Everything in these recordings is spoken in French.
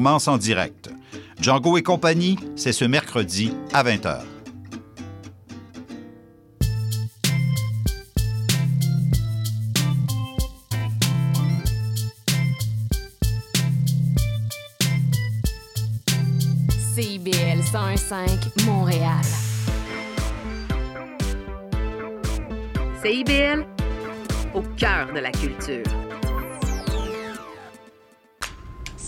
commence en direct. Django et compagnie, c'est ce mercredi à 20h. CIBL 101.5 Montréal. CIBL, au cœur de la culture.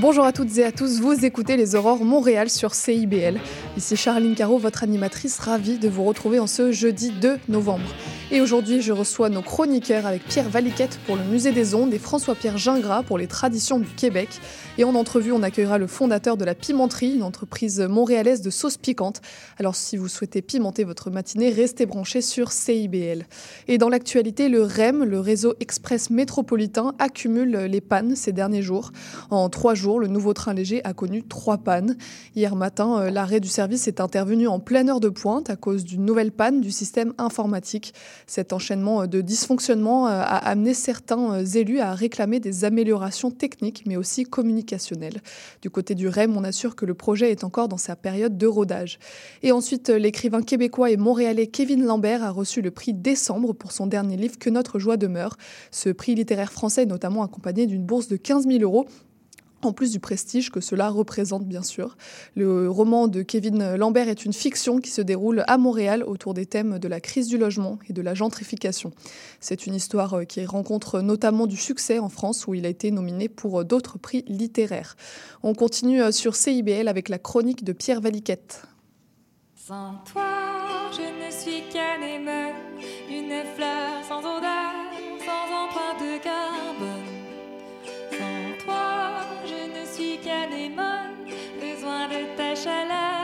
Bonjour à toutes et à tous, vous écoutez les Aurores Montréal sur CIBL. Ici Charline Caro, votre animatrice, ravie de vous retrouver en ce jeudi 2 novembre. Et aujourd'hui, je reçois nos chroniqueurs avec Pierre Valiquette pour le Musée des Ondes et François-Pierre Gingras pour les traditions du Québec. Et en entrevue, on accueillera le fondateur de la Pimenterie, une entreprise montréalaise de sauces piquantes. Alors si vous souhaitez pimenter votre matinée, restez branchés sur CIBL. Et dans l'actualité, le REM, le réseau express métropolitain, accumule les pannes ces derniers jours. En trois jours, le nouveau train léger a connu trois pannes. Hier matin, euh, l'arrêt du service est intervenu en pleine heure de pointe à cause d'une nouvelle panne du système informatique. Cet enchaînement de dysfonctionnements euh, a amené certains euh, élus à réclamer des améliorations techniques, mais aussi communicationnelles. Du côté du REM, on assure que le projet est encore dans sa période de rodage. Et ensuite, euh, l'écrivain québécois et montréalais Kevin Lambert a reçu le prix Décembre pour son dernier livre Que notre joie demeure. Ce prix littéraire français est notamment accompagné d'une bourse de 15 000 euros en plus du prestige que cela représente bien sûr. Le roman de Kevin Lambert est une fiction qui se déroule à Montréal autour des thèmes de la crise du logement et de la gentrification. C'est une histoire euh, qui rencontre notamment du succès en France où il a été nominé pour euh, d'autres prix littéraires. On continue euh, sur CIBL avec la chronique de Pierre Valiquette. Sans toi, je ne suis qu'anémone, une fleur sans odeur, sans empreinte de carbone. Chaleur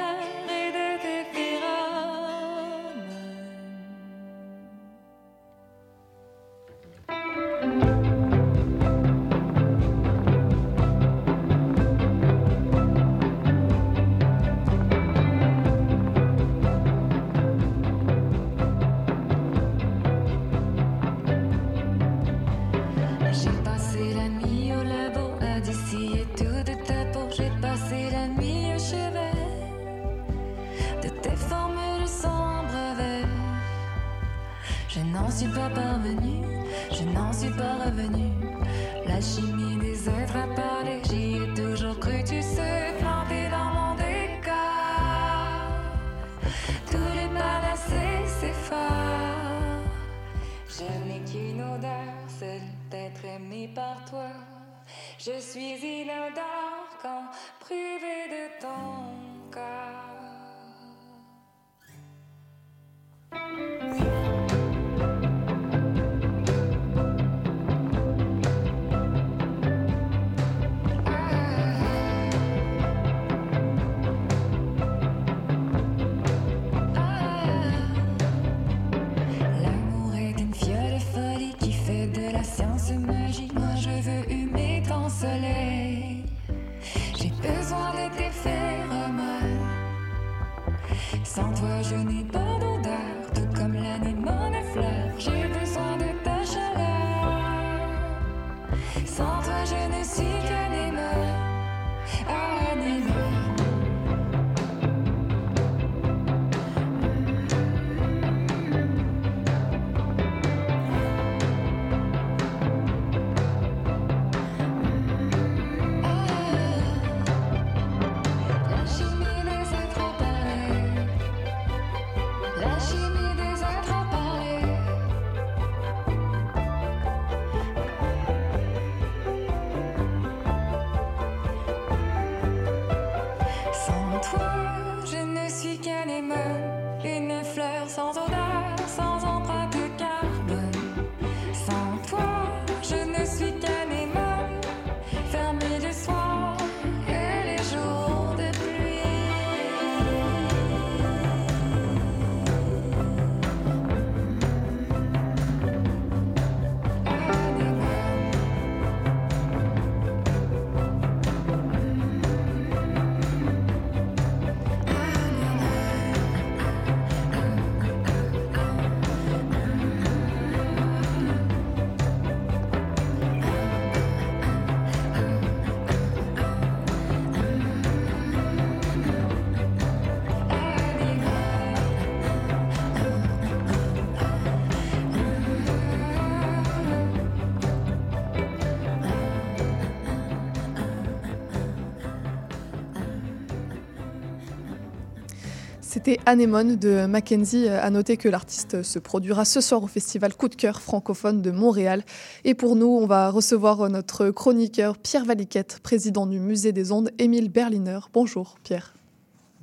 n'en suis pas parvenu, je n'en suis pas revenu. La chimie des êtres a parlé, j'y ai toujours cru, tu sais, planté dans mon décor. Tous les panacées s'efforent. Je n'ai qu'une odeur, celle d'être aimé par toi. Je suis inodore quand privé de ton corps. science magique, moi je veux humer ton soleil. J'ai besoin de tes phéromones. Sans toi, je n'ai pas. C'était Anémone de Mackenzie. À noter que l'artiste se produira ce soir au festival Coup de cœur francophone de Montréal. Et pour nous, on va recevoir notre chroniqueur Pierre Valiquette, président du Musée des Ondes, Émile Berliner. Bonjour Pierre.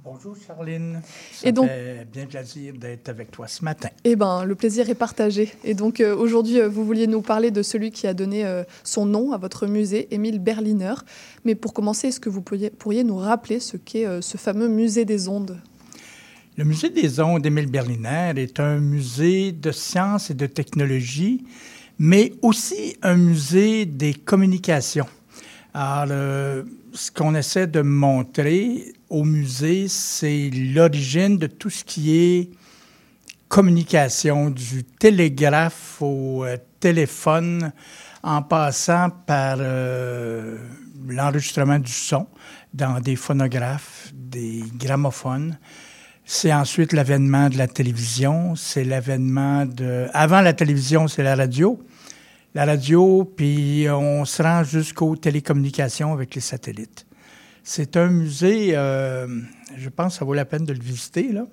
Bonjour Charline. Ça Et donc- fait bien plaisir d'être avec toi ce matin. Eh ben, le plaisir est partagé. Et donc euh, aujourd'hui, euh, vous vouliez nous parler de celui qui a donné euh, son nom à votre musée, Émile Berliner. Mais pour commencer, est-ce que vous pourriez, pourriez nous rappeler ce qu'est euh, ce fameux musée des ondes? Le musée des ondes Émile Berliner est un musée de sciences et de technologie, mais aussi un musée des communications. Alors, euh, ce qu'on essaie de montrer au musée, c'est l'origine de tout ce qui est communication, du télégraphe au euh, téléphone, en passant par euh, l'enregistrement du son dans des phonographes, des gramophones. C'est ensuite l'avènement de la télévision, c'est l'avènement de... Avant la télévision, c'est la radio. La radio, puis on se rend jusqu'aux télécommunications avec les satellites. C'est un musée, euh, je pense que ça vaut la peine de le visiter, là,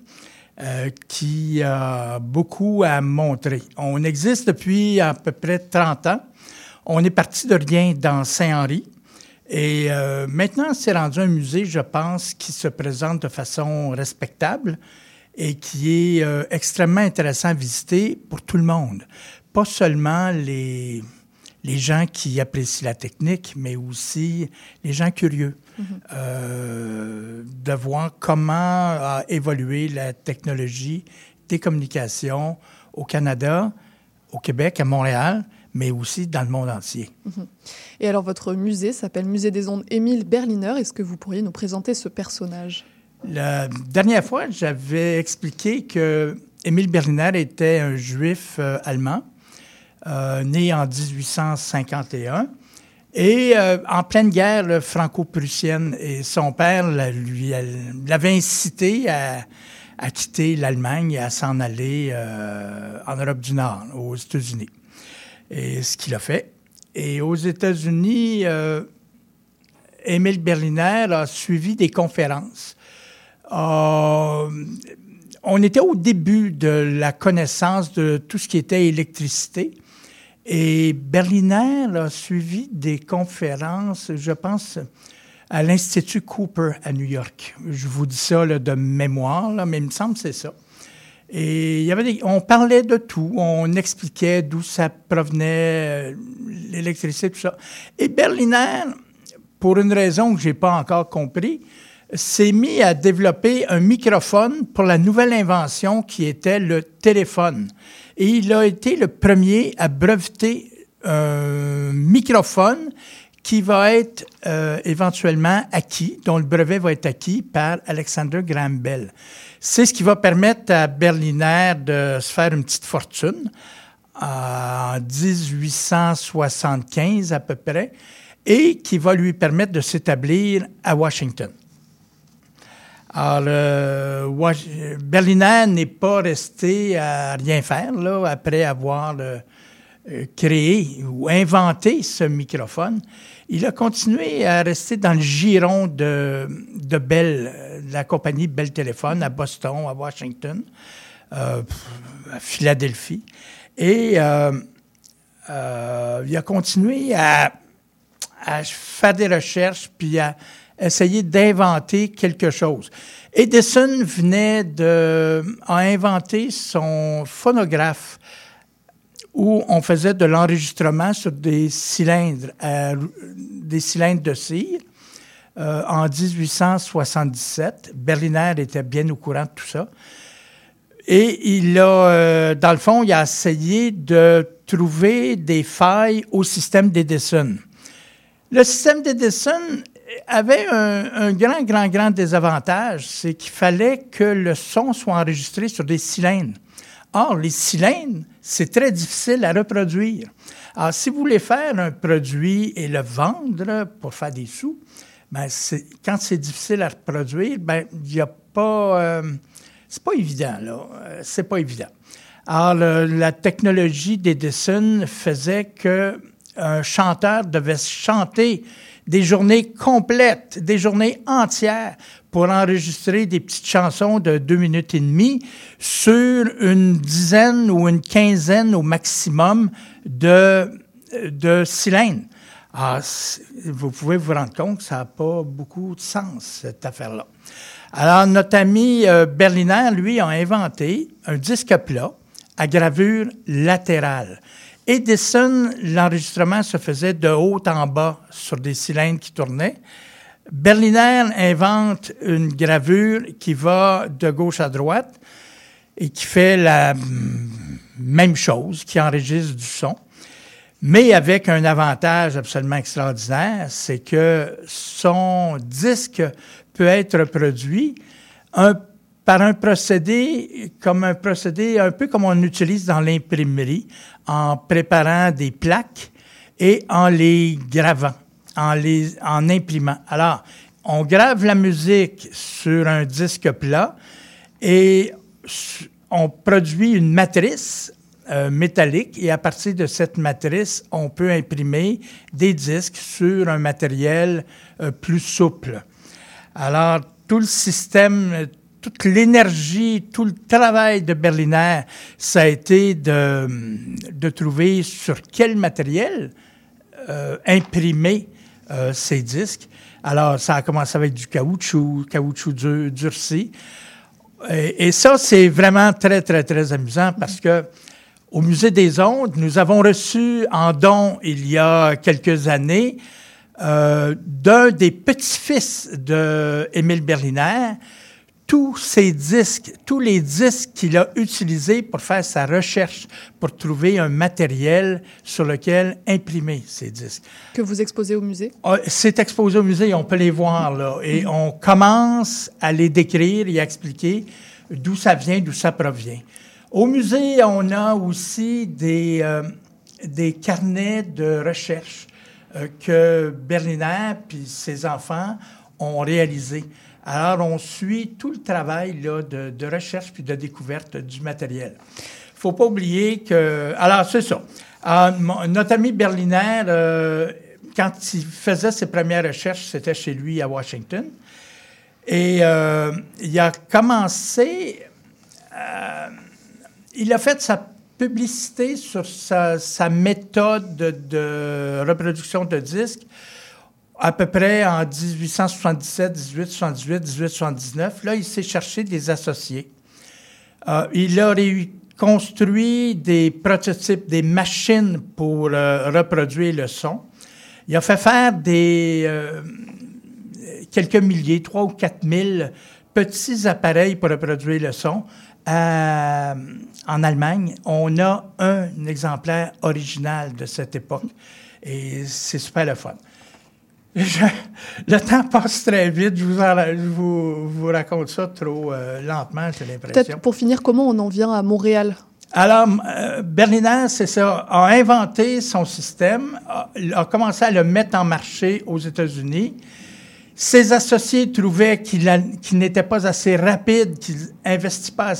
euh, qui a beaucoup à montrer. On existe depuis à peu près 30 ans. On est parti de rien dans Saint-Henri. Et euh, maintenant, c'est rendu un musée, je pense, qui se présente de façon respectable et qui est euh, extrêmement intéressant à visiter pour tout le monde. Pas seulement les, les gens qui apprécient la technique, mais aussi les gens curieux. Euh, de voir comment a évolué la technologie des communications au Canada, au Québec, à Montréal, mais aussi dans le monde entier. Et alors, votre musée s'appelle Musée des ondes Émile Berliner. Est-ce que vous pourriez nous présenter ce personnage? La dernière fois, j'avais expliqué que Émile Berliner était un juif euh, allemand, euh, né en 1851, et euh, en pleine guerre franco-prussienne. Et son père la- lui elle- l'avait incité à, à quitter l'Allemagne et à s'en aller en Europe du Nord, aux États-Unis. Et ce qu'il a fait. Et aux États-Unis, euh, Berliner a suivi des conférences. Euh, on était au début de la connaissance de tout ce qui était électricité. Et Berliner a suivi des conférences, je pense, à l'Institut Cooper à New York. Je vous dis ça de mémoire, mais il me semble que c'est ça. Et on parlait de tout, on expliquait d'où ça provenait, euh, l'électricité, tout ça. Et Berliner, pour une raison que je n'ai pas encore compris, s'est mis à développer un microphone pour la nouvelle invention qui était le téléphone. Et il a été le premier à breveter un microphone qui va être euh, éventuellement acquis, dont le brevet va être acquis par Alexander Graham Bell. C'est ce qui va permettre à Berliner de se faire une petite fortune en 1875 à peu près, et qui va lui permettre de s'établir à Washington. Alors, euh, Berliner n'est pas resté à rien faire là, après avoir euh, euh, créé ou inventé ce microphone. Il a continué à rester dans le giron de, de Bell, euh, de la compagnie Bell Téléphone à Boston, à Washington, euh, à Philadelphie. Et euh, il a continué à, à faire des recherches puis à essayer d'inventer quelque chose. Edison venait de a inventé son phonographe où on faisait de l'enregistrement sur des cylindres, des cylindres de cire. euh, en 1877, Berliner était bien au courant de tout ça. Et il a, euh, dans le fond, il a essayé de trouver des failles au système d'Edison. Le système d'Edison avait un grand, grand, grand désavantage, c'est qu'il fallait que le son soit enregistré sur des cylindres. Or, les cylindres, c'est très difficile à reproduire. Alors, si vous voulez faire un produit et le vendre pour faire des sous, c'est- quand c'est difficile à reproduire, ben il n'y a pas... euh, c'est pas évident, là. Euh, C'est pas évident. Alors, la technologie d'Edison faisait que un chanteur devait chanter des journées complètes, des journées entières pour enregistrer des petites chansons de deux minutes et demie sur une dizaine ou une quinzaine au maximum de, de cylindres. Ah, c'est- vous pouvez vous rendre compte que ça n'a pas beaucoup de sens, cette affaire-là. Alors, notre ami euh, Berliner, lui, a inventé un disque plat à gravure latérale. Edison, l'enregistrement se faisait de haut en bas sur des cylindres qui tournaient. Berliner invente une gravure qui va de gauche à droite et qui fait la même chose, qui enregistre du son, mais avec un avantage absolument extraordinaire, c'est que son disque peut être produit par un procédé comme un procédé un peu comme on utilise dans l'imprimerie, en préparant des plaques et en les gravant, en les imprimant. Alors, on grave la musique sur un disque plat et on produit une matrice euh, métallique et à partir de cette matrice, on peut imprimer des disques sur un matériel euh, plus souple. Alors, tout le système, euh, toute l'énergie, tout le travail de Berliner, ça a été de, trouver sur quel matériel imprimer euh, ces disques. Alors, ça a commencé avec du caoutchouc, caoutchouc dur- durci. Et, ça, c'est vraiment très, très, très amusant parce que au Musée des Ondes, nous avons reçu en don il y a quelques années euh, d'un des petits-fils de Émile Berliner tous ces disques, tous les disques qu'il a utilisés pour faire sa recherche, pour trouver un matériel sur lequel imprimer ces disques. Que vous exposez au musée? Ah, C'est exposé au musée, on peut les voir là. Et on commence à les décrire et à expliquer d'où ça vient, d'où ça provient. Au musée, on a aussi des, euh, des carnets de recherche euh, que Berliner puis ses enfants ont réalisés. Alors, on suit tout le travail là, de, recherche puis de découverte du matériel. faut pas oublier que... Alors, c'est ça. Mon- notre ami Berliner, euh, quand il faisait ses premières recherches, c'était chez lui à Washington. Et euh, il a commencé... euh, il a fait sa publicité sur sa, sa méthode de, de reproduction de disques à peu près en 1877, 1878, 1879. Là, il s'est cherché des associés. Euh, il a construit des prototypes, des machines pour euh, reproduire le son. Il a fait faire des euh, quelques milliers, trois ou quatre mille petits appareils pour reproduire le son. À- en Allemagne, on a un exemplaire original de cette époque et c'est super le fun. Je- le temps passe très vite. Je vous, en- je vous, vous raconte ça trop euh, lentement, j'ai l'impression. Peut-être pour finir, comment on en vient à Montréal? Alors, euh, Berliner, c'est ça, a inventé son système, a, a commencé à le mettre en marché aux États-Unis. Ses associés trouvaient qu'il n'était pas assez rapide, qu'il n'investissait pas,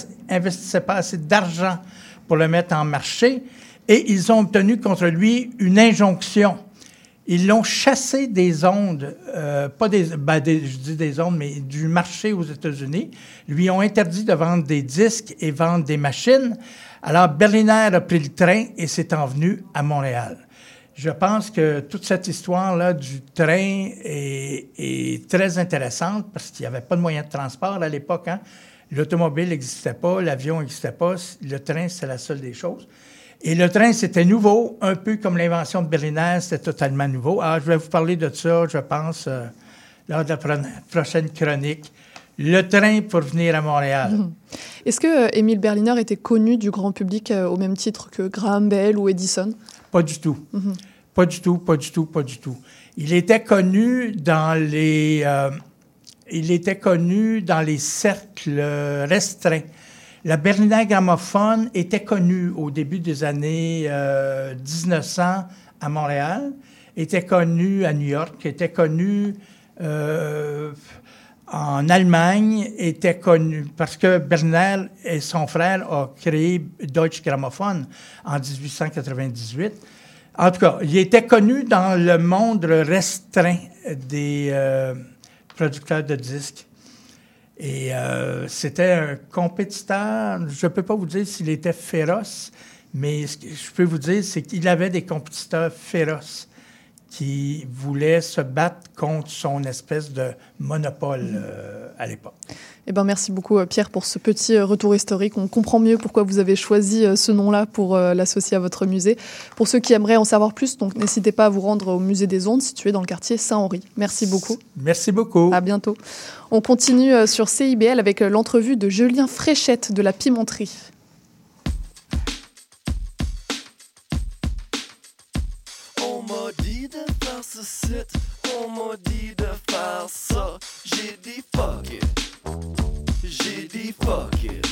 pas assez d'argent pour le mettre en marché, et ils ont obtenu contre lui une injonction. Ils l'ont chassé des ondes, euh, pas des, ben, je dis des ondes, mais du marché aux États-Unis. Lui ont interdit de vendre des disques et vendre des machines. Alors Berliner a pris le train et s'est envenu à Montréal. Je pense que toute cette histoire-là du train est, est très intéressante parce qu'il n'y avait pas de moyen de transport à l'époque. hein. L'automobile n'existait pas, l'avion n'existait pas, le train, c'est la seule des choses. Et le train, c'était nouveau, un peu comme l'invention de Berliner, c'était totalement nouveau. Alors, je vais vous parler de ça, je pense, euh, lors de la pro- prochaine chronique. Le train pour venir à Montréal. Est-ce que euh, Émile Berliner était connu du grand public euh, au même titre que Graham Bell ou Edison? Pas du tout. Pas du tout, pas du tout, pas du tout. Il était connu dans les, euh, il était connu dans les cercles restreints. La Berliner gramophone était connue au début des années euh, 1900 à Montréal, était connue à New York, était connue euh, en Allemagne, était connue parce que Berliner et son frère ont créé Deutsche Grammophon en 1898. En tout cas, il était connu dans le monde restreint des euh, producteurs de disques. Et euh, c'était un compétiteur, je ne peux pas vous dire s'il était féroce, mais ce que je peux vous dire, c'est qu'il avait des compétiteurs féroces qui voulaient se battre contre son espèce de monopole euh, à l'époque. Eh ben, merci beaucoup euh, Pierre pour ce petit euh, retour historique. On comprend mieux pourquoi vous avez choisi ce nom-là pour euh, l'associer à votre musée. Pour ceux qui aimeraient en savoir plus, donc n'hésitez pas à vous rendre au musée des Ondes situé dans le quartier Saint-Henri. Merci beaucoup. Merci beaucoup. À bientôt. On continue sur CIBL avec l'entrevue de Julien Fréchette de la Pimenterie. On m'a dit de faire ça. J'ai dit fuck it. J'ai dit fuck it.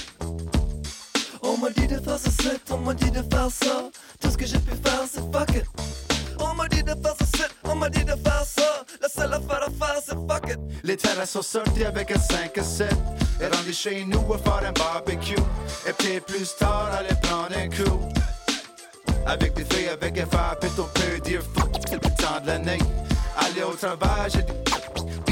On m'a dit de faire ce site, on m'a dit de faire ça. Tout ce que j'ai pu faire, c'est fuck it. On m'a dit de faire ce site, on m'a dit de faire ça. La seule affaire à faire, c'est fuck it. Les terrasses sont sorties avec un 5 à 7. Et rendu chez nous à faire un barbecue. Et puis plus tard, aller prendre un coup. Avec des filles, avec un fer, puis on peut dire fuck le temps de l'année. Aller au travail, j'ai des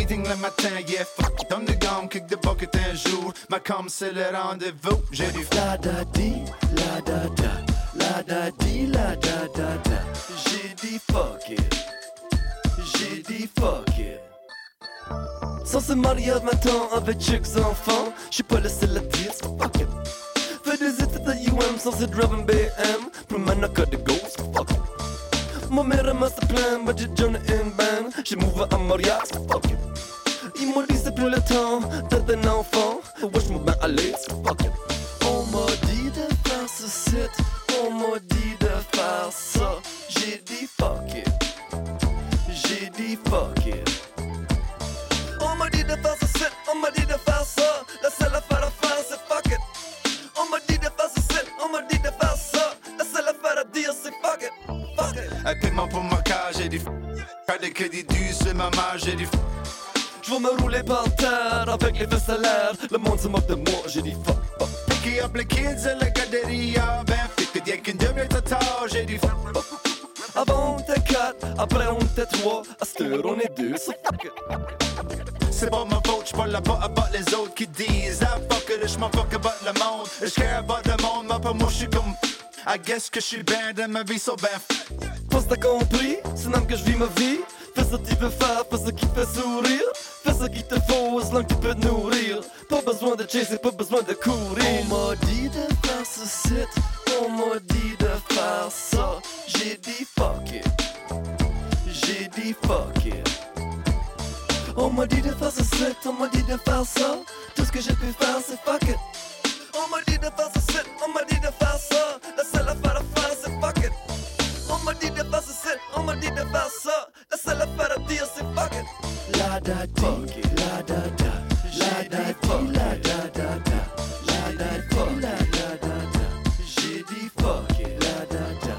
meeting le matin, yeah fuck. Donne le gong, kick the bucket un jour. Ma com, c'est le rendez-vous. J'ai du La da di, la da da, la da di, la da da da. J'ai dit fuck it. J'ai dit fuck it. Sans se marier à 20 ans avec chicks enfants, j'suis pas le seul à dire fuck it. Fais des études à UM sans rap en BM, pour maintenant que de ghost, fuck it. Ma mère m'a se plaint, but j'ai journée in band, j'ai mouvé à c'est fuck it. Ils m'ont dit c'est plus le temps d'être un enfant, wesh me ben aller, c'est fuck it. On m'a dit de faire ce site, on m'a dit de faire ça. J'ai dit fuck it. J'ai dit fuck it. On m'a dit de faire ce site, on m'a dit de faire ça. Un paiement pour ma cage, j'ai du Faire des crédits dus sur ma marge, j'ai du Je vais me rouler par terre avec les fesses salaires. Le monde se moque de moi, j'ai dit fuck, fuck. Picker up les kids à la garderia. Ben, fait que dès qu'une demi j'ai du Avant on était quatre, après on était trois. À cette heure on est deux, so fuck it. C'est pas ma faute, j'parle là-bas about les autres qui disent Ah fuck it, j'm'en fuck about le monde J'care about le monde, mais pas moi j'suis comme I guess que j'suis bien de ma vie, so ben Pense t'as compris, c'est même que je vis ma vie. Fais ce que tu veux faire, fais ce qui te fait sourire. Fais ce qu'il te faut, as long que tu peux te nourrir. Pas besoin de chasser, pas besoin de courir. On m'a dit de faire ce site, on m'a dit de faire ça. J'ai dit fuck it. J'ai dit fuck it. On m'a dit de faire ce site, on m'a dit de faire ça. Tout ce que j'ai pu faire, c'est fuck it. On m'a dit de faire ce site, on m'a dit ce site, on m'a dit de faire ça. La seule affaire à dire, c'est fuck it. La da di, la da da. La da di, la da da da. La da di, la da da da. J'ai dit fuck it, la da da.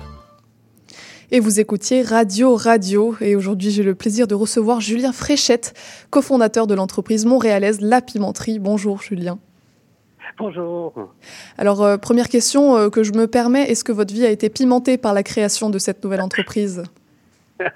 Et vous écoutiez Radio Radio. Et aujourd'hui, j'ai le plaisir de recevoir Julien Fréchette, cofondateur de l'entreprise montréalaise La Pimenterie. Bonjour Julien. Bonjour. Alors, euh, première question euh, que je me permets, est-ce que votre vie a été pimentée par la création de cette nouvelle entreprise?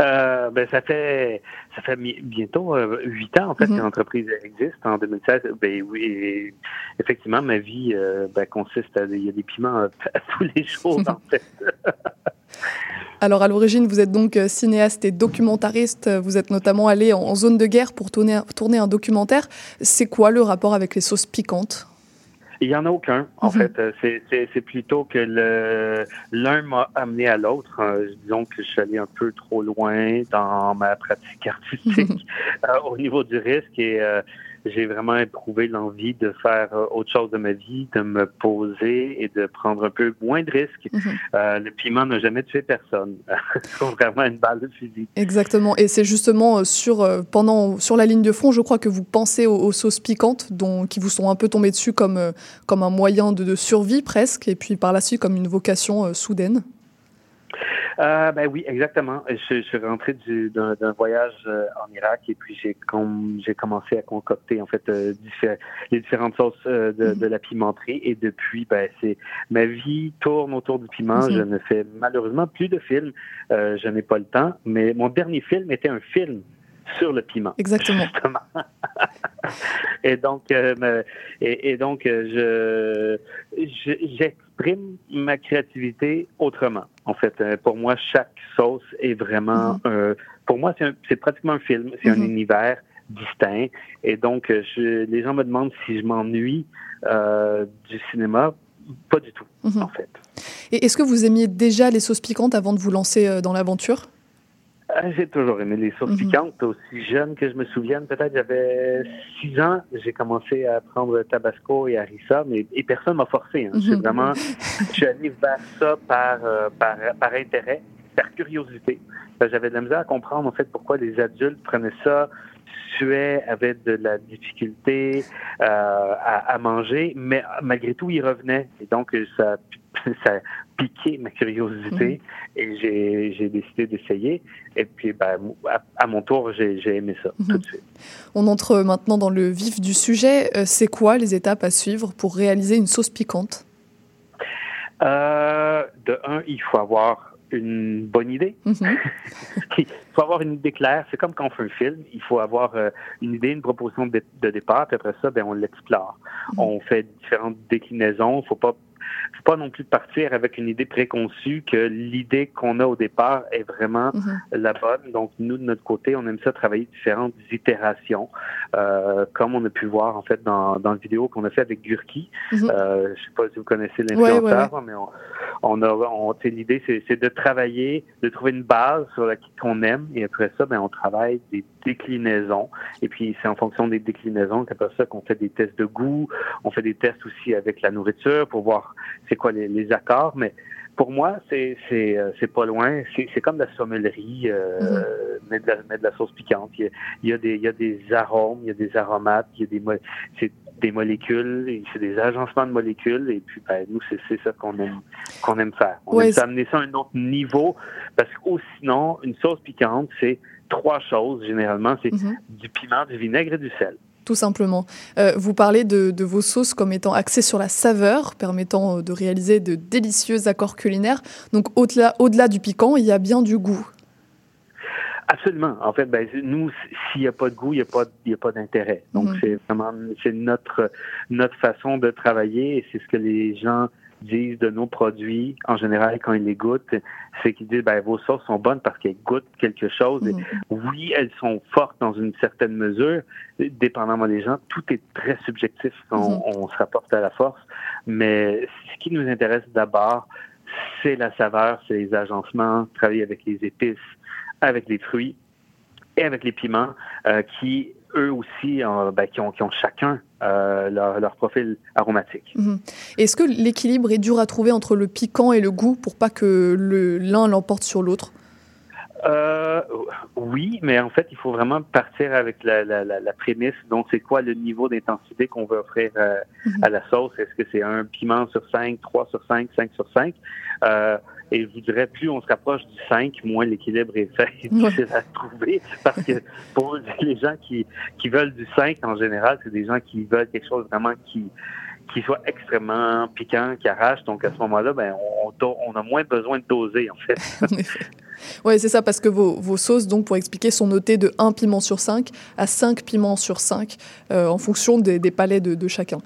Euh, ben, ça fait ça fait bientôt euh, huit ans en fait Mhm. que l'entreprise existe. En 2016, ben oui, et effectivement, ma vie euh, ben, consiste à il y a des piments à, à tous les jours en fait. Alors, à l'origine, vous êtes donc cinéaste et documentariste. Vous êtes notamment allé en, en zone de guerre pour tourner, tourner un documentaire. C'est quoi le rapport avec les sauces piquantes? Il y en a aucun en Mhm. fait. Euh, C'est plutôt que le l'un m'a amené à l'autre. Euh, disons que je suis allé un peu trop loin dans ma pratique artistique euh, au niveau du risque et euh, j'ai vraiment éprouvé l'envie de faire euh, autre chose de ma vie, de me poser et de prendre un peu moins de risques. Mhm. Euh, le piment n'a jamais tué personne, contrairement à une balle de fusil. Exactement. Et c'est justement euh, sur, pendant, sur la ligne de front, je crois que vous pensez aux, aux sauces piquantes dont, qui vous sont un peu tombées dessus comme, comme un moyen de, de survie presque, et puis par la suite comme une vocation euh, soudaine. Euh, ben oui, exactement. Je, je suis rentré du- d'un voyage euh, en Irak et puis j'ai com- j'ai commencé à concocter en fait euh, diffé- les différentes sauces euh, de, de la pimenterie et depuis ben c'est ma vie tourne autour du piment. Mhm. Je ne fais malheureusement plus de films. Je n'ai pas le temps, mais mon dernier film était un film sur le piment. Exactement. Justement. et donc, euh, et, et donc, je- j'exprime ma créativité autrement. En fait, Euh, pour moi, chaque sauce est vraiment, euh, pour moi, c'est, pratiquement un film. C'est un Mhm. univers distinct. Et donc, euh, je, les gens me demandent si je m'ennuie euh, du cinéma. Pas du tout, Mhm. en fait. Et est-ce que vous aimiez déjà les sauces piquantes avant de vous lancer dans l'aventure? J'ai toujours aimé les sauces Mhm. piquantes, aussi jeune que je me souvienne. Peut-être j'avais six ans, j'ai commencé à prendre Tabasco et harissa, mais et personne m'a forcé. Hein. Mhm. vraiment, je suis allé vers ça par, euh, par, par intérêt, par curiosité. Ben, J'avais de la misère à comprendre en fait pourquoi les adultes prenaient ça, suaient, avaient de la difficulté euh, à, à manger, mais malgré tout ils revenaient. Et donc ça, ça piqué ma curiosité et j'ai décidé d'essayer. Et puis, ben, à, à mon tour, j'ai aimé ça tout de suite. On entre maintenant dans le vif du sujet. Euh, C'est quoi les étapes à suivre pour réaliser une sauce piquante? Euh, de un, il faut avoir une bonne idée. Mhm. il faut avoir une idée claire. C'est comme quand on fait un film. Il faut avoir euh, une idée, une proposition de, de départ. Puis après ça, ben, on l'explore. On fait différentes déclinaisons. faut pas faut pas non plus partir avec une idée préconçue que l'idée qu'on a au départ est vraiment Mhm. la bonne. Donc, nous, de notre côté, on aime ça travailler différentes itérations, euh, comme on a pu voir, en fait, dans, dans la vidéo qu'on a fait avec Gurki. Mhm. Euh, je sais pas si vous connaissez Ouais, ouais, l'influenceur, ouais. mais on, on a, on, l'idée, c'est, c'est de travailler, de trouver une base sur laquelle qu'on aime, et après ça, ben, on travaille des déclinaisons. Et puis, c'est en fonction des déclinaisons qu'après ça qu'on fait des tests de goût. On fait des tests aussi avec la nourriture pour voir c'est quoi les, les accords? Mais pour moi, c'est, c'est, euh, c'est pas loin. C'est, c'est comme la sommellerie, euh, mais, de la, mais de la sauce piquante. Il y, a, il y a des, il y a des arômes, il y a des aromates, il y a des, c'est des molécules, c'est des agencements de molécules. Et puis, ben, nous, c'est, c'est ça qu'on aime, qu'on aime faire. On Ouais, aime amener ça à un autre niveau parce que ou sinon, une sauce piquante, c'est trois choses généralement. C'est Mhm. du piment, du vinaigre et du sel. Tout simplement. Euh, vous parlez de, de vos sauces comme étant axées sur la saveur, permettant euh, de réaliser de délicieux accords culinaires. Donc au-delà au -delà du piquant, il y a bien du goût. Absolument. En fait, ben, nous, s'il n'y a pas de goût, il n'y a pas, il y a pas d'intérêt. Donc, Mhm. c'est vraiment, c'est notre, notre façon de travailler et c'est ce que les gens disent de nos produits en général quand ils les goûtent, c'est qu'ils disent, ben, vos sauces sont bonnes parce qu'elles goûtent quelque chose. Et oui, elles sont fortes dans une certaine mesure, dépendamment des gens. Tout est très subjectif quand Mhm. on se rapporte à la force. Mais ce qui nous intéresse d'abord, c'est la saveur, c'est les agencements, travailler avec les épices, avec les fruits et avec les piments, euh, qui eux aussi, euh, ben, qui, ont, qui ont chacun euh, leur, leur profil aromatique. Mhm. Est-ce que l'équilibre est dur à trouver entre le piquant et le goût pour pas que le- l'un l'emporte sur l'autre? Euh, oui, mais en fait, il faut vraiment partir avec la, la, la, la prémisse. Donc, c'est quoi le niveau d'intensité qu'on veut offrir euh, à la sauce? Est-ce que c'est un piment sur 5, 3 sur 5, 5 sur 5? Euh, et je vous dirais, plus on se rapproche du 5, moins l'équilibre est fait difficile à trouver. Parce que pour les gens qui, qui veulent du 5, en général, c'est des gens qui veulent quelque chose vraiment qui qui soit extrêmement piquant, qui arrache. Donc, à ce moment-là, ben, on, a moins besoin de doser, en fait. Oui, c'est ça, parce que vos, vos sauces, donc pour expliquer, sont notées de 1 piment sur 5 à 5 piments sur 5, euh, en fonction des, des palais de, de chacun.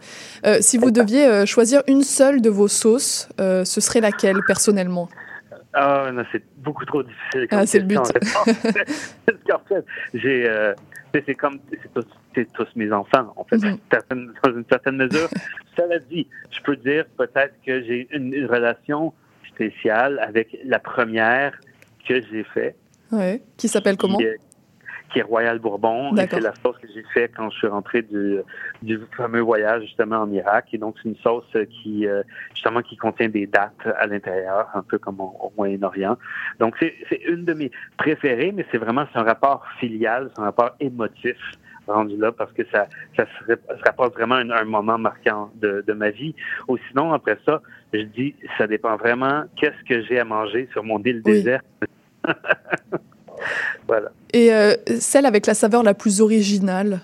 Euh, si vous deviez euh, choisir une seule de vos sauces, ce serait laquelle, personnellement? Ah non, c'est beaucoup trop difficile. Ah, c'est le but. En fait, Parce qu'en fait, j'ai, euh, c'est comme, c'est tous, tous mes enfants, en fait, Mhm. dans une certaine mesure. Cela dit, je peux dire peut-être que j'ai une, une relation spéciale avec la première que j'ai fait. Ouais. Qui s'appelle comment? qui qui est Royal Bourbon. Et c'est la sauce que j'ai fait quand je suis rentré du, du fameux voyage justement en Irak. Et donc c'est une sauce qui euh, justement qui contient des dates à l'intérieur, un peu comme au, au Moyen-Orient. Donc c'est une de mes préférées, mais c'est vraiment c'est un rapport filial, c'est un rapport émotif rendu là parce que ça, ça, se, ça rapporte vraiment un, un moment marquant de, de, ma vie. Ou sinon, après ça, je dis, ça dépend vraiment qu'est-ce que j'ai à manger sur mon île Oui. déserte. voilà. Et euh, celle avec la saveur la plus originale?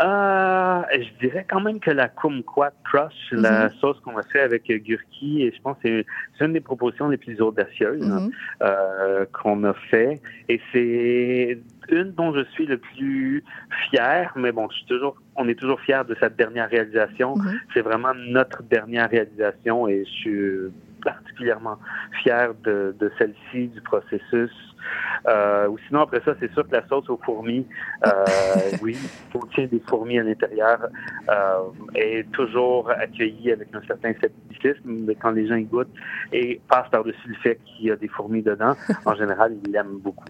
Euh, je dirais quand même que la kumquat crush, la sauce qu'on a fait avec euh, Gurki, et je pense que c'est- une des propositions les plus audacieuses Mhm. euh, qu'on a fait. Et c'est une dont je suis le plus fier, mais bon, je suis toujours, on est toujours fier de cette dernière réalisation. Mhm. C'est vraiment notre dernière réalisation et je suis particulièrement fier de, de celle-ci, du processus. Euh, ou sinon, après ça, c'est sûr que la sauce aux fourmis, euh, oui, il contient des fourmis à l'intérieur, euh, est toujours accueillie avec un certain scepticisme. Mais quand les gens y goûtent et passent par-dessus le fait qu'il y a des fourmis dedans, en général, ils l'aiment beaucoup.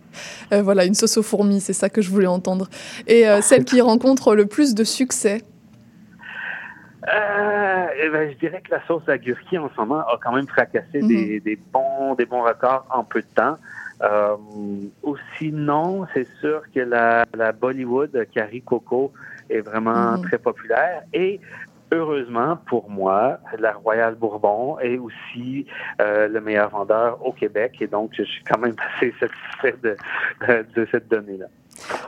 Euh, Voilà, une sauce aux fourmis, c'est ça que je voulais entendre. Et celle qui rencontre le plus de succès Euh, eh ben, je dirais que la sauce à Gurki en ce moment a quand même fracassé Mhm. des, des bons des bons records en peu de temps. Euh, ou sinon, c'est sûr que la, la Bollywood Curry Coco est vraiment Mhm. très populaire et heureusement pour moi, la Royale Bourbon est aussi euh, le meilleur vendeur au Québec et donc je suis quand même assez satisfait de, de, de cette donnée-là.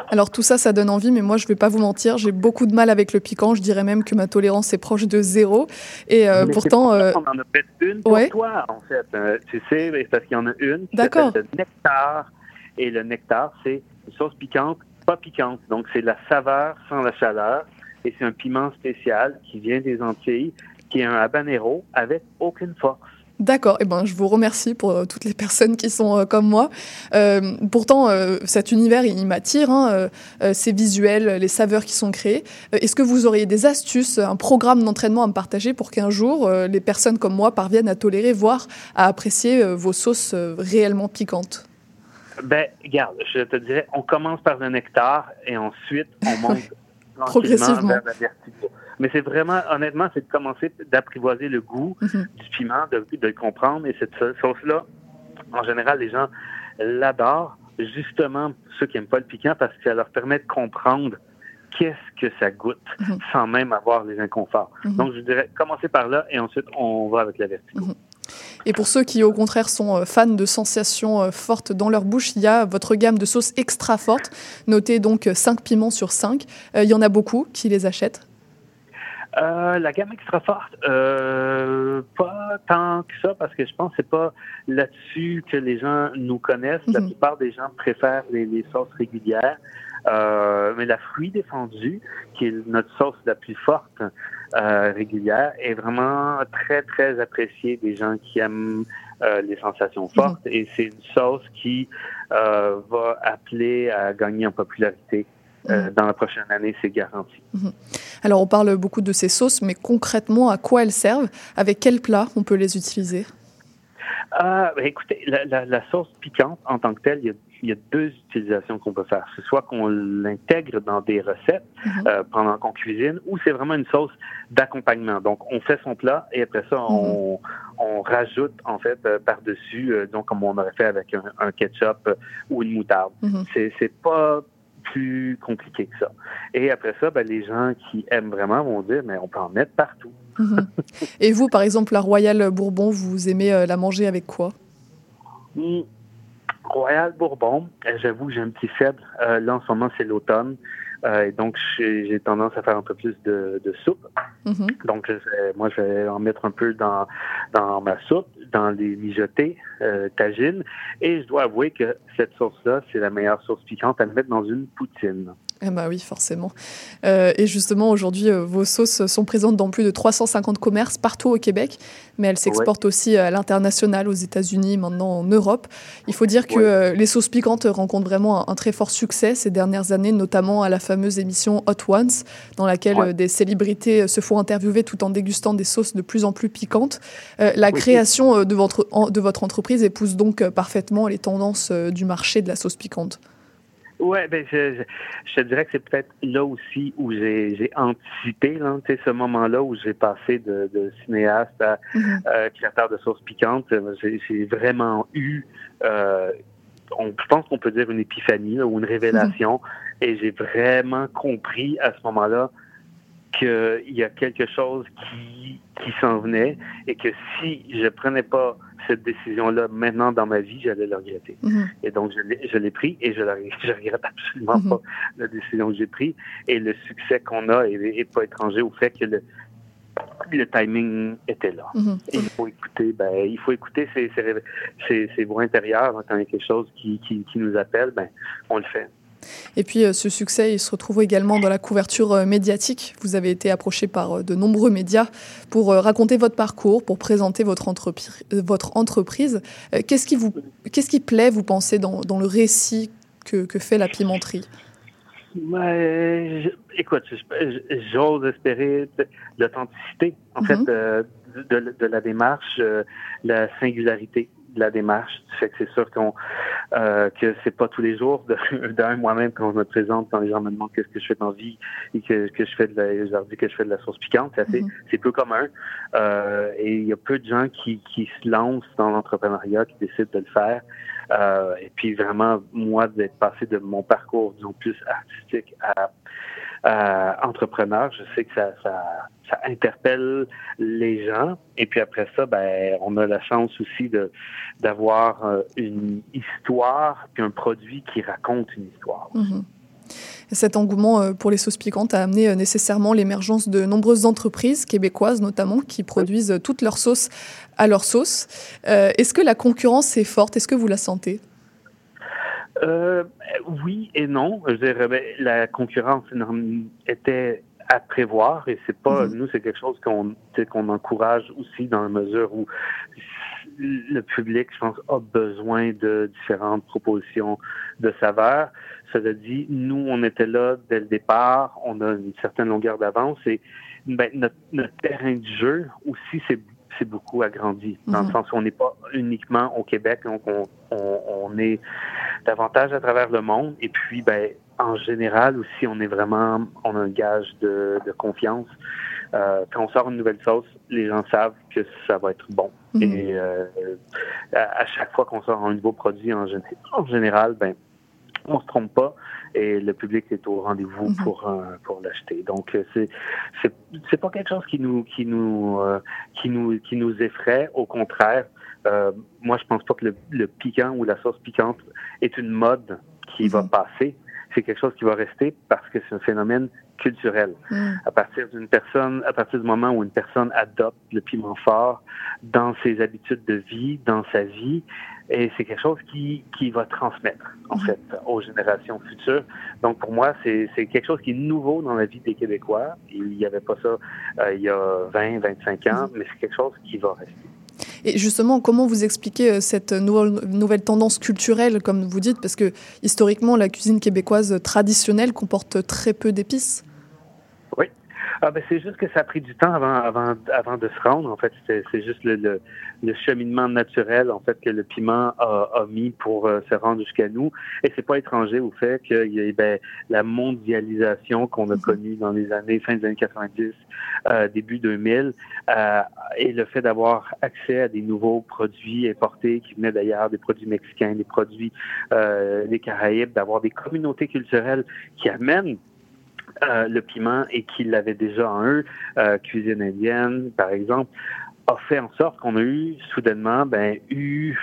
Alors tout ça, ça donne envie, mais moi je vais pas vous mentir, j'ai beaucoup de mal avec le piquant. Je dirais même que ma tolérance est proche de zéro. Et euh, pourtant, euh, pour ça qu'on en a fait une pour ouais. toi, en fait. Euh, tu sais, parce qu'il y en a une D'accord. le nectar. Et le nectar, c'est une sauce piquante, pas piquante. Donc, c'est la saveur sans la chaleur. Et c'est un piment spécial qui vient des Antilles, qui est un habanero avec aucune force. D'accord, eh ben, je vous remercie pour euh, toutes les personnes qui sont euh, comme moi. Euh, pourtant, cet univers, il, il m'attire, hein, ces visuels, les saveurs qui sont créées. Est-ce que vous auriez des astuces, un programme d'entraînement à me partager pour qu'un jour, les personnes comme moi parviennent à tolérer, voire à apprécier vos sauces réellement piquantes? Ben, regarde, je te dirais, on commence par le nectar et ensuite on monte Progressivement. vers la vertigo. Mais c'est vraiment, honnêtement, c'est de commencer d'apprivoiser le goût Mhm. du piment, de, de le comprendre. Et cette sau- sauce-là, en général, les gens l'adorent, justement ceux qui n'aiment pas le piquant, parce que ça leur permet de comprendre qu'est-ce que ça goûte Mhm. sans même avoir les inconforts. Mhm. Donc, je dirais, commencer par là et ensuite on va avec la vertigo. Et pour ceux qui, au contraire, sont euh, fans de sensations euh, fortes dans leur bouche, il y a votre gamme de sauces extra fortes, notée donc 5 piments sur 5. Euh, il y en a beaucoup qui les achètent. Euh, la gamme extra forte, euh, pas tant que ça, parce que je pense que c'est pas là-dessus que les gens nous connaissent. La Mhm. plupart des gens préfèrent les, les sauces régulières. Euh, mais la fruit défendue, qui est notre sauce la plus forte euh, régulière, est vraiment très, très appréciée des gens qui aiment euh, les sensations fortes. Et c'est une sauce qui euh, va appeler à gagner en popularité. Euh, Dans la prochaine année, c'est garanti. Mhm. Alors, on parle beaucoup de ces sauces, mais concrètement, à quoi elles servent? Avec quel plat on peut les utiliser? Ah, ben, écoutez, la, la, la sauce piquante en tant que telle, il y a, il y a deux utilisations qu'on peut faire. C'est soit qu'on l'intègre dans des recettes Mhm. euh, pendant qu'on cuisine, ou c'est vraiment une sauce d'accompagnement. Donc, on fait son plat et après ça, on, on rajoute en fait euh, par-dessus, donc comme on aurait fait avec un, un ketchup ou une moutarde. C'est pas plus compliqué que ça. Et après ça, ben, les gens qui aiment vraiment vont dire, mais on peut en mettre partout. Mhm. Et vous, par exemple, la Royale Bourbon, vous aimez euh, la manger avec quoi? Hmm. Royal Bourbon, euh, j'avoue que j'ai un petit faible. Euh, là, en ce moment, c'est l'automne. Euh, et donc, j'ai tendance à faire un peu plus de, de soupe. Mhm. Donc, je vais- moi, je vais en mettre un peu dans, dans ma soupe, dans les mijotés, euh, tagine. Et je dois avouer que cette sauce-là, c'est la meilleure sauce piquante à mettre dans une poutine. Eh bah oui, forcément. Euh, et justement, aujourd'hui, euh, vos sauces sont présentes dans plus de 350 commerces partout au Québec, mais elles s'exportent aussi à l'international, aux États-Unis, maintenant en Europe. Il faut dire que Ouais. euh, les sauces piquantes rencontrent vraiment un, un très fort succès ces dernières années, notamment à la fameuse émission Hot Ones, dans laquelle Ouais. des célébrités se font interviewer tout en dégustant des sauces de plus en plus piquantes. La Oui. création de votre, en- de votre entreprise épouse donc parfaitement les tendances du marché de la sauce piquante. Ouais, ben je, je, je te dirais que c'est peut-être là aussi où j'ai j'ai anticipé, là, tu sais, ce moment-là où j'ai passé de, de cinéaste à Mhm. euh, créateur de sauces piquantes. Euh, J'ai j'ai vraiment eu euh, on, je pense qu'on peut dire une épiphanie là, ou une révélation. Et j'ai vraiment compris à ce moment-là qu'il y a quelque chose qui, qui s'en venait et que si je prenais pas cette décision-là maintenant dans ma vie, j'allais le regretter. Mhm. Et donc, je l'ai, je l'ai pris et je ne regrette absolument Mhm. pas la décision que j'ai prise. Et le succès qu'on a est, est pas étranger au fait que le, le timing était là. Mhm. Et il faut écouter, ben, il faut écouter ré- ces, ces voix intérieures. Quand il y a quelque chose qui, qui, qui nous appelle, ben, on le fait. Et puis euh, ce succès, il se retrouve également dans la couverture euh, médiatique. Vous avez été approché par euh, de nombreux médias pour raconter votre parcours, pour présenter votre, entrepri- votre entreprise. Qu'est-ce qui vous, qu'est-ce qui plaît, vous pensez, dans, dans le récit que, que fait la pimenterie? Ouais, je- écoute, j'ose espérer l'authenticité, en Mhm. fait, de, de la démarche, la singularité de la démarche. Fait que c'est sûr qu'on euh, que c'est pas tous les jours d'un moi-même quand je me présente, quand les gens me demandent qu'est-ce que je fais dans la vie et que, que je fais de la, je leur dis que je fais de la sauce piquante. C'est assez, Mhm. c'est peu commun. Euh, et il y a peu de gens qui, qui se lancent dans l'entrepreneuriat, qui décident de le faire. Euh, et puis vraiment, moi, d'être passé de mon parcours, disons, plus artistique à, à entrepreneur, je sais que ça, ça, ça interpelle les gens. Et puis après ça, ben, on a la chance aussi de d'avoir euh, une histoire puis un produit qui raconte une histoire. Mhm. Et Cet engouement euh, pour les sauces piquantes a amené euh, nécessairement l'émergence de nombreuses entreprises québécoises notamment qui produisent euh, toutes leurs sauces à leur sauce. Euh, Est-ce que la concurrence est forte? Est-ce que vous la sentez? Euh, oui et non. Je dirais, ben, la concurrence était à prévoir et c'est pas Mhm. nous c'est quelque chose qu'on encourage aussi dans la mesure où le public je pense a besoin de différentes propositions de saveurs. Cela dit, nous on était là dès le départ, on a une certaine longueur d'avance et ben, notre, notre terrain de jeu aussi c'est c'est beaucoup agrandi dans le Mhm. sens où on n'est pas uniquement au Québec donc on, on, on est davantage à travers le monde. Et puis, ben, en général aussi, on est vraiment, on a un gage de, de confiance. Euh, quand on sort une nouvelle sauce, les gens savent que ça va être bon. Mhm. Et euh, à, à chaque fois qu'on sort un nouveau produit, en, en général, ben, on se trompe pas et le public est au rendez-vous Mhm. pour euh, pour l'acheter. Donc euh, c'est c'est pas quelque chose qui nous qui nous euh, qui nous qui nous effraie. Au contraire, euh, moi je pense pas que le, le piquant ou la sauce piquante est une mode qui va Mhm. passer. C'est quelque chose qui va rester parce que c'est un phénomène culturel. Mhm. À partir d'une personne, à partir du moment où une personne adopte le piment fort dans ses habitudes de vie, dans sa vie, et c'est quelque chose qui, qui va transmettre, en Mhm. fait, aux générations futures. Donc, pour moi, c'est quelque chose qui est nouveau dans la vie des Québécois. Il n'y avait pas ça euh, il y a 20, 25 ans, mais c'est quelque chose qui va rester. Et justement, comment vous expliquez euh, cette nouvelle, nouvelle tendance culturelle, comme vous dites, parce que historiquement, la cuisine québécoise traditionnelle comporte très peu d'épices. Ah ben c'est juste que ça a pris du temps avant avant avant de se rendre. En fait, c'est c'est juste le, le, le cheminement naturel en fait que le piment a, a mis pour euh, se rendre jusqu'à nous. Et c'est pas étranger au fait qu'il y ait ben, la mondialisation qu'on a connue dans les années fin des années 90, euh, début 2000, euh, et le fait d'avoir accès à des nouveaux produits importés qui venaient d'ailleurs, des produits mexicains, des produits euh, des Caraïbes, d'avoir des communautés culturelles qui amènent euh, le piment et qui l'avaient déjà en eux, euh, cuisine indienne par exemple, a fait en sorte qu'on a eu soudainement ben, eu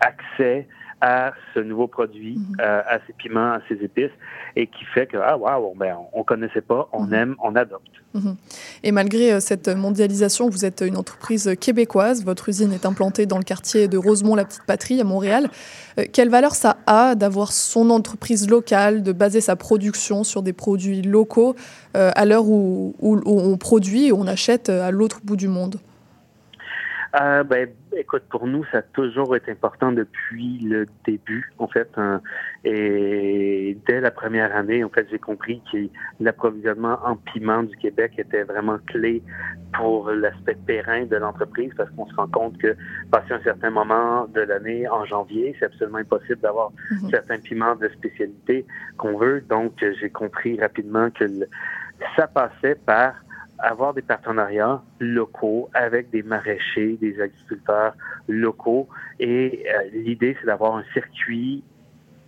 accès à ce nouveau produit, Mhm. euh, à ces piments, à ces épices, et qui fait que ah wow, ben on connaissait pas, on Mhm. aime, on adopte. Et malgré euh, cette mondialisation, vous êtes une entreprise québécoise. Votre usine est implantée dans le quartier de Rosemont-la-Petite-Patrie, à Montréal. Euh, Quelle valeur ça a d'avoir son entreprise locale, de baser sa production sur des produits locaux euh, à l'heure où, où- où on produit et on achète à l'autre bout du monde? Euh, ben, écoute, pour nous, ça a toujours été important depuis le début, en fait. hein. et dès la première année, en fait, j'ai compris que l'approvisionnement en piment du Québec était vraiment clé pour l'aspect périn de l'entreprise, parce qu'on se rend compte que, passé un certain moment de l'année, en janvier, c'est absolument impossible d'avoir Mhm. certains piments de spécialité qu'on veut. Donc, j'ai compris rapidement que le- ça passait par avoir des partenariats locaux avec des maraîchers, des agriculteurs locaux. Et euh, l'idée, c'est d'avoir un circuit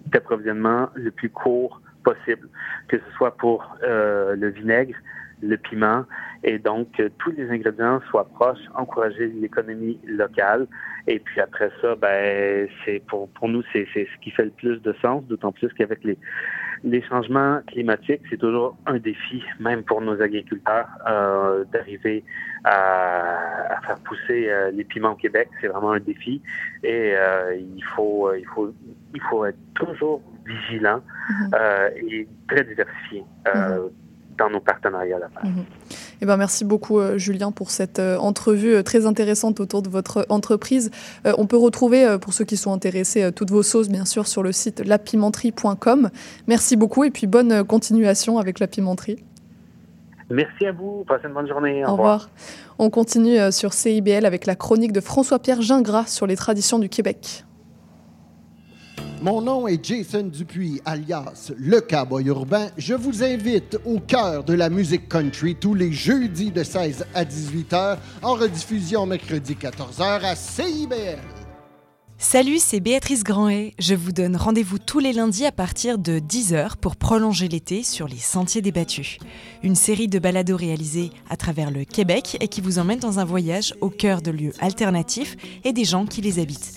d'approvisionnement le plus court possible, que ce soit pour euh, le vinaigre, le piment, et donc que tous les ingrédients soient proches, encourager l'économie locale. Et puis après ça, ben c'est pour pour nous c'est c'est ce qui fait le plus de sens, d'autant plus qu'avec les les changements climatiques, c'est toujours un défi, même pour nos agriculteurs, euh, d'arriver à, à faire pousser euh, les piments au Québec. C'est vraiment un défi, et euh, il faut il faut il faut être toujours vigilant euh, et très diversifié euh, dans nos partenariats d'affaires. Mhm. Eh ben, merci beaucoup, euh, Julien, pour cette euh, entrevue euh, très intéressante autour de votre entreprise. On peut retrouver, pour ceux qui sont intéressés, toutes vos sauces, bien sûr, sur le site lapimenterie.com. Merci beaucoup et puis bonne continuation avec la pimenterie. Merci à vous. Passez une bonne journée. Au revoir. On continue sur CIBL avec la chronique de François-Pierre Gingras sur les traditions du Québec. Mon nom est Jason Dupuis, alias Le Cowboy Urbain. Je vous invite au cœur de la musique country tous les jeudis de 16 à 18 heures, en rediffusion mercredi 14 heures à CIBL. Salut, c'est Béatrice Grandet. Je vous donne rendez-vous tous les lundis à partir de 10h pour prolonger l'été sur les Sentiers débattus. Une série de balados réalisés à travers le Québec et qui vous emmène dans un voyage au cœur de lieux alternatifs et des gens qui les habitent.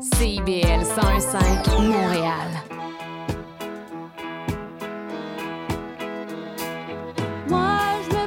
CIBL 101.5 Montréal. Moi, je me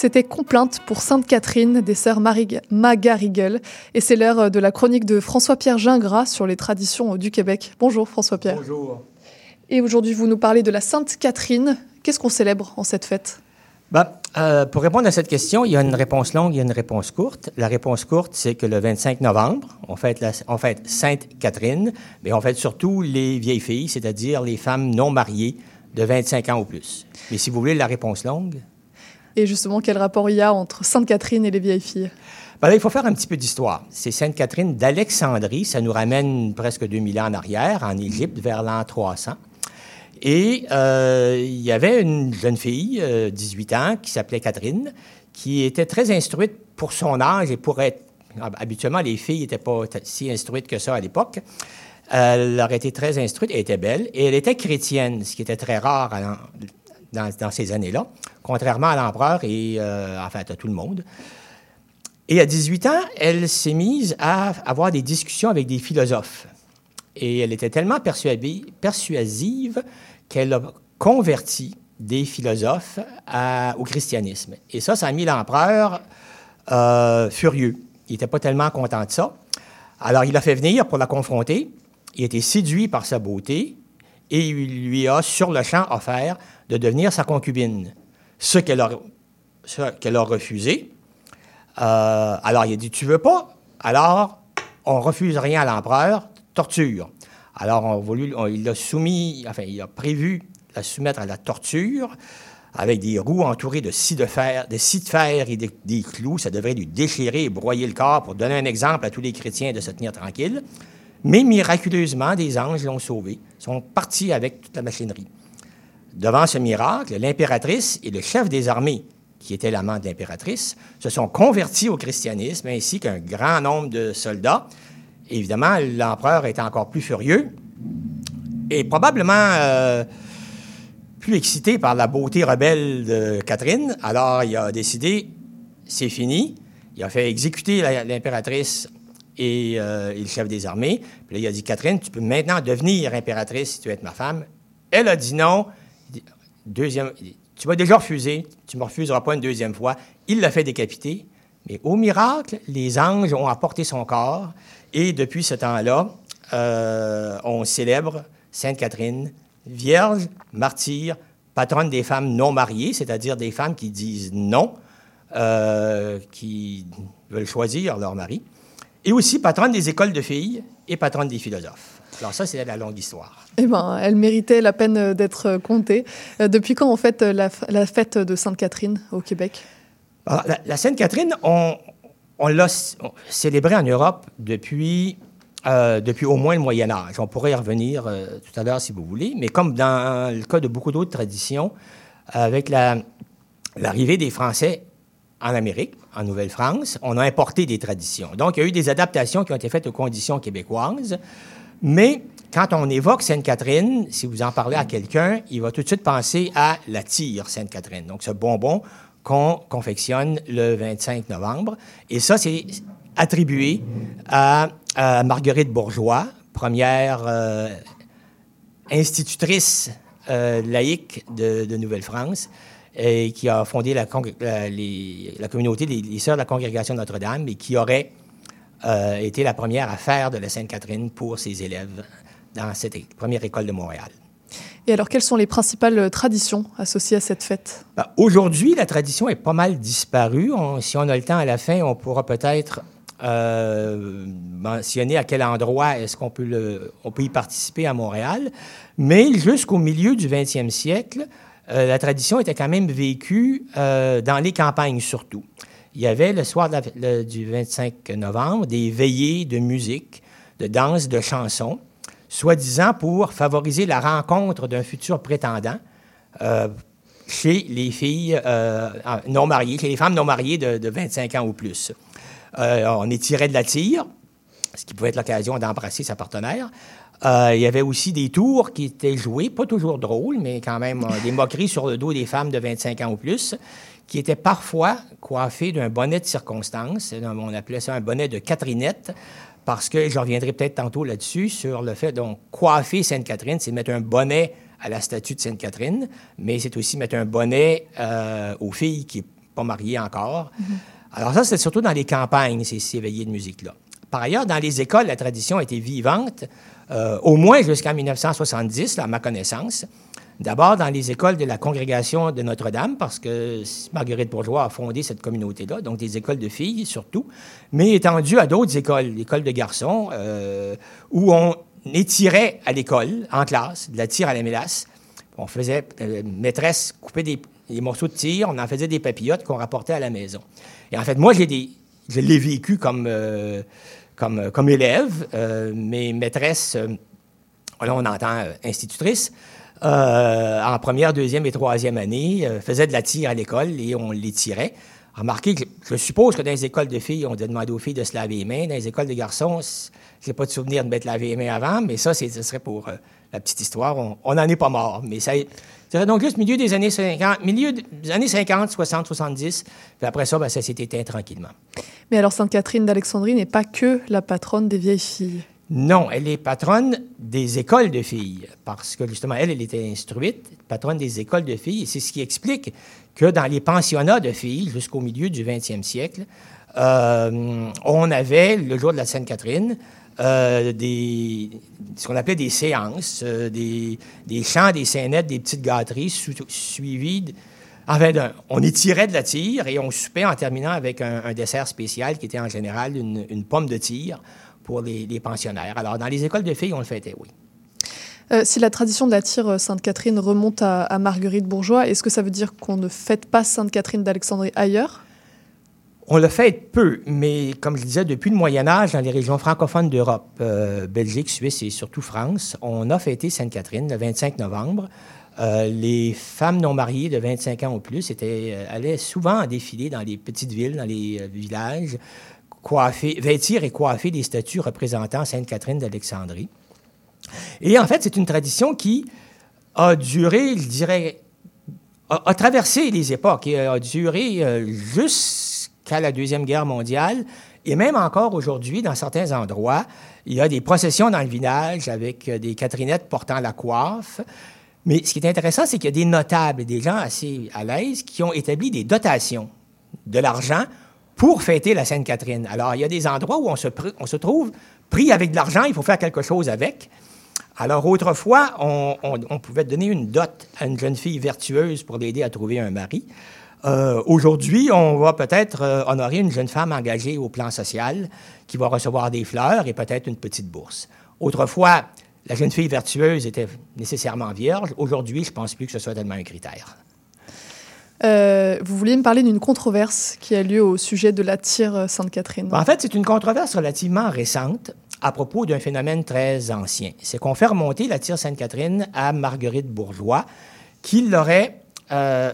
C'était Complainte pour Sainte-Catherine des sœurs Magarigel. Et c'est l'heure de la chronique de François-Pierre Gingras sur les traditions du Québec. Bonjour François-Pierre. Bonjour. Et aujourd'hui, vous nous parlez de la Sainte-Catherine. Qu'est-ce qu'on célèbre en cette fête? Ben, euh, pour répondre à cette question, il y a une réponse longue, il y a une réponse courte. La réponse courte, c'est que le 25 novembre, on fête, la, on fête Sainte-Catherine, mais on fête surtout les vieilles filles, c'est-à-dire les femmes non mariées de 25 ans ou plus. Mais si vous voulez la réponse longue, Et justement, quel rapport il y a entre Sainte-Catherine et les vieilles filles? Ben là, il faut faire un petit peu d'histoire. C'est Sainte-Catherine d'Alexandrie. Ça nous ramène presque 2000 ans en arrière, en Égypte, vers l'an 300. Et euh, il y avait une jeune fille, euh, 18 ans, qui s'appelait Catherine, qui était très instruite pour son âge et pour être... Habituellement, les filles n'étaient pas si instruites que ça à l'époque. Elle aurait été très instruite, elle était belle, et elle était chrétienne, ce qui était très rare dans, ces années-là, contrairement à l'empereur et, euh, enfin, à tout le monde. Et à 18 ans, elle s'est mise à avoir des discussions avec des philosophes. Et elle était tellement persuasive qu'elle a converti des philosophes au christianisme. Et ça, ça a mis l'empereur euh, furieux. Il n'était pas tellement content de ça. Alors, il l'a fait venir pour la confronter. Il était séduit par sa beauté et il lui a, sur le champ, offert de devenir sa concubine. Ce qu'elle a, a refusé. Euh, alors, il a dit Tu veux pas? Alors, on refuse rien à l'empereur, torture. Alors, on a voulu- on- il l'a soumis, enfin, il a prévu la soumettre à la torture avec des roues entourées de scies de fer, de scies de fer et des, des clous. Ça devrait lui déchirer et broyer le corps pour donner un exemple à tous les chrétiens de se tenir tranquille. Mais miraculeusement, des anges l'ont sauvé, sont partis avec toute la machinerie. Devant ce miracle, l'impératrice et le chef des armées, qui était l'amant de l'impératrice, se sont convertis au christianisme, ainsi qu'un grand nombre de soldats. Évidemment, l'empereur était encore plus furieux et probablement euh, plus excité par la beauté rebelle de Catherine. Alors, il a décidé, c'est fini. Il a fait exécuter l'impératrice et, euh, et le chef des armées. Puis là, il a dit, Catherine, tu peux maintenant devenir impératrice si tu veux être ma femme. Elle a dit non. Deuxième, tu m'as déjà refusé, tu ne me refuseras pas une deuxième fois. Il l'a fait décapiter. Mais au miracle, les anges ont apporté son corps. Et depuis ce temps-là, euh, on célèbre Sainte Catherine, vierge, martyre, patronne des femmes non mariées, c'est-à-dire des femmes qui disent non, euh, qui veulent choisir leur mari, et aussi patronne des écoles de filles et patronne des philosophes. Alors ça, c'est la longue histoire. Eh ben, elle méritait la peine d'être comptée. Euh, Depuis quand on fête euh, la, fête de Sainte-Catherine au Québec? Alors, la, la Sainte-Catherine, on, on l'a célébrée en Europe depuis, euh, depuis au moins le Moyen Âge. On pourrait y revenir euh, tout à l'heure si vous voulez, mais comme dans le cas de beaucoup d'autres traditions, avec la- l'arrivée des Français en Amérique, en Nouvelle-France, on a importé des traditions. Donc, il y a eu des adaptations qui ont été faites aux conditions québécoises, mais quand on évoque Sainte-Catherine, si vous en parlez à quelqu'un, il va tout de suite penser à la tire Sainte-Catherine, donc ce bonbon qu'on confectionne le 25 novembre. Et ça, c'est attribué à, Marguerite Bourgeois, première euh, institutrice euh, laïque de Nouvelle-France, et qui a fondé la, congré- la- les- la communauté des les Sœurs de la Congrégation de Notre-Dame et qui aurait euh, été la première à faire de la Sainte-Catherine pour ses élèves dans cette première école de Montréal. Et alors, quelles sont les principales euh, traditions associées à cette fête? Ben, Aujourd'hui, la tradition est pas mal disparue. On- si on a le temps à la fin, on pourra peut-être euh, mentionner à quel endroit est-ce qu'on peut, le- on peut y participer à Montréal. Mais jusqu'au milieu du 20e siècle, euh, la tradition était quand même vécue euh, dans les campagnes surtout. Il y avait le soir du 25 novembre des veillées de musique, de danse, de chansons, soi-disant pour favoriser la rencontre d'un futur prétendant euh, chez les filles non mariées, chez les femmes non mariées de, de 25 ans ou plus. On étirait de la tire, ce qui pouvait être l'occasion d'embrasser sa partenaire. Euh, il y avait aussi des tours qui étaient joués, pas toujours drôles, mais quand même euh, des moqueries sur le dos des femmes de 25 ans ou plus, qui étaient parfois coiffées d'un bonnet de circonstance. On appelait ça un bonnet de Catherinette, parce que je reviendrai peut-être tantôt là-dessus, sur le fait donc coiffer Sainte-Catherine, c'est mettre un bonnet à la statue de Sainte-Catherine, mais c'est aussi mettre un bonnet euh, aux filles qui n'est pas mariés encore. Alors ça, c'est surtout dans les campagnes, ces, ces veillées de musique-là. Par ailleurs, dans les écoles, la tradition était vivante, euh, au moins jusqu'en 1970, là, à ma connaissance. D'abord dans les écoles de la congrégation de Notre-Dame, parce que Marguerite Bourgeois a fondé cette communauté-là, donc des écoles de filles surtout, mais étendu à d'autres écoles, l'école de garçons, euh, où on étirait à l'école, en classe, de la tire à la mélasse. On faisait, euh, maîtresse coupait des, morceaux de tir, on en faisait des papillotes qu'on rapportait à la maison. Et en fait, moi, je l'ai vécu comme, comme, comme élève. Euh, mes maîtresses, euh, là, on entend euh, institutrice, euh, en première, deuxième et troisième année, euh, faisaient de la tire à l'école et on les tirait. Remarquez que je suppose que dans les écoles de filles, on demander aux filles de se laver les mains. Dans les écoles de garçons, je n'ai pas de souvenir de mettre laver les mains avant, mais ça, ce serait pour euh, la petite histoire. On n'en est pas mort. Mais ça, donc juste milieu des années 50, milieu des années 50, 60, 70. Puis après ça, ben, ça s'est éteint tranquillement. Mais alors Sainte-Catherine d'Alexandrie n'est pas que la patronne des vieilles filles. Non, elle est patronne des écoles de filles, parce que justement, elle, elle était instruite, patronne des écoles de filles, et c'est ce qui explique que dans les pensionnats de filles, jusqu'au milieu du 20e siècle, euh, on avait, le jour de la Sainte-Catherine, euh, des, ce qu'on appelait des séances, euh, des, chants, des scénettes, des petites gâteries su- suivies de- Enfin, d'un- on étirait de la tire et on soupait en terminant avec un, dessert spécial qui était en général une, pomme de tire pour les, pensionnaires. Alors, dans les écoles de filles, on le fêtait, oui. Euh, si la tradition de la tire Sainte-Catherine remonte à, à Marguerite Bourgeois, est-ce que ça veut dire qu'on ne fête pas Sainte-Catherine d'Alexandrie ailleurs? On le fête peu, mais comme je disais, depuis le Moyen Âge, dans les régions francophones d'Europe, euh, Belgique, Suisse et surtout France, on a fêté Sainte-Catherine le 25 novembre. Euh, les femmes non mariées de 25 ans ou plus étaient, euh, allaient souvent en défilé dans les petites villes, dans les villages, coiffer, vêtir et coiffer des statues représentant Sainte-Catherine d'Alexandrie. Et en fait, c'est une tradition qui a duré, je dirais, a, traversé les époques et a duré euh, jusqu'à la Deuxième Guerre mondiale. Et même encore aujourd'hui, dans certains endroits, il y a des processions dans le village avec euh, des Catherinettes portant la coiffe. Mais ce qui est intéressant, c'est qu'il y a des notables, des gens assez à l'aise qui ont établi des dotations de l'argent pour fêter la Sainte-Catherine. Alors, il y a des endroits où on se, on se trouve pris avec de l'argent, il faut faire quelque chose avec. Alors, autrefois, on- on pouvait donner une dot à une jeune fille vertueuse pour l'aider à trouver un mari. Euh, Aujourd'hui, on va peut-être euh, honorer une jeune femme engagée au plan social qui va recevoir des fleurs et peut-être une petite bourse. Autrefois, la jeune fille vertueuse était nécessairement vierge. Aujourd'hui, je pense plus que ce soit tellement un critère. Euh, Vous vouliez me parler d'une controverse qui a lieu au sujet de la tire Sainte-Catherine. En fait, c'est une controverse relativement récente à propos d'un phénomène très ancien. C'est qu'on fait remonter la tire Sainte-Catherine à Marguerite Bourgeois, qui l'aurait euh,